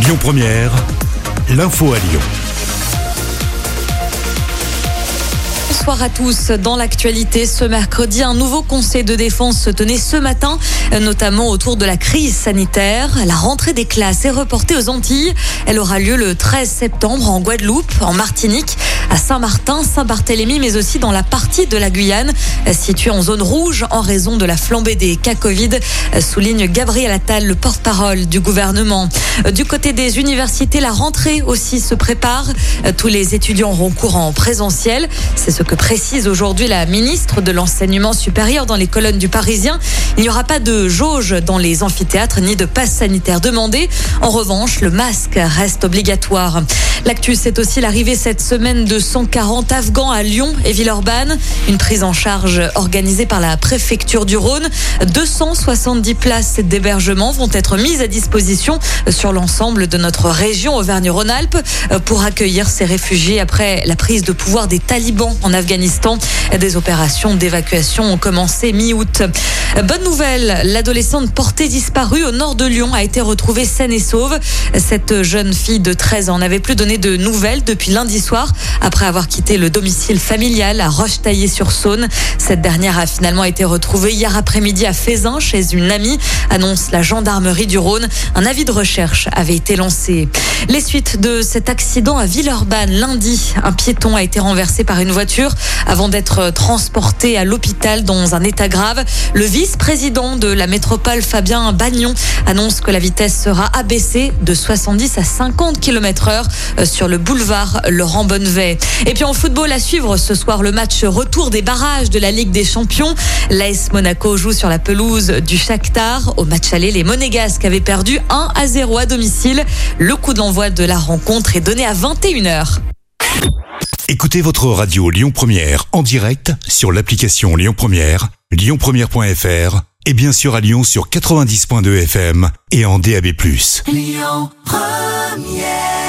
Lyon Première, l'info à Lyon. Bonsoir à tous. Dans l'actualité, ce mercredi, un nouveau conseil de défense se tenait ce matin, notamment autour de la crise sanitaire. La rentrée des classes est reportée aux Antilles. Elle aura lieu le 13 septembre en Guadeloupe, en Martinique, à Saint-Martin, Saint-Barthélemy, mais aussi dans la partie de la Guyane située en zone rouge en raison de la flambée des cas Covid, souligne Gabriel Attal, le porte-parole du gouvernement. Du côté des universités, la rentrée aussi se prépare. Tous les étudiants auront cours en présentiel. C'est ce que précise aujourd'hui la ministre de l'enseignement supérieur dans les colonnes du Parisien. Il n'y aura pas de jauge dans les amphithéâtres ni de passe sanitaire demandé. En revanche, le masque reste obligatoire. L'actu, c'est aussi l'arrivée cette semaine de 140 Afghans à Lyon et Villeurbanne. Une prise en charge organisée par la préfecture du Rhône. 270 places d'hébergement vont être mises à disposition sur l'ensemble de notre région Auvergne-Rhône-Alpes pour accueillir ces réfugiés après la prise de pouvoir des talibans en Afghanistan. Des opérations d'évacuation ont commencé mi-août. Bonne nouvelle, l'adolescente portée disparue au nord de Lyon a été retrouvée saine et sauve. Cette jeune fille de 13 ans n'avait plus donné de nouvelles depuis lundi soir après avoir quitté le domicile familial à Roche-Taillé-sur-Saône. Cette dernière a finalement été retrouvée hier après-midi à Fézin chez une amie, annonce la gendarmerie du Rhône. Un avis de recherche avait été lancé. Les suites de cet accident à Villeurbanne lundi, un piéton a été renversé par une voiture avant d'être transporté à l'hôpital dans un état grave. Le vice-président de la métropole, Fabien Bagnon, annonce que la vitesse sera abaissée de 70 à 50 km heure sur le boulevard Laurent Bonnevet. Et puis en football à suivre ce soir le match retour des barrages de la Ligue des Champions. L'AS Monaco joue sur la pelouse du Shakhtar. Au match aller, les Monégasques avaient perdu 1 à 0 à domicile. Le coup d'envoi de la rencontre est donné à 21h. Écoutez votre radio Lyon Première en direct sur l'application Lyon Première, lyonpremière.fr et bien sûr à Lyon sur 90.2 FM et en DAB+. Lyon Première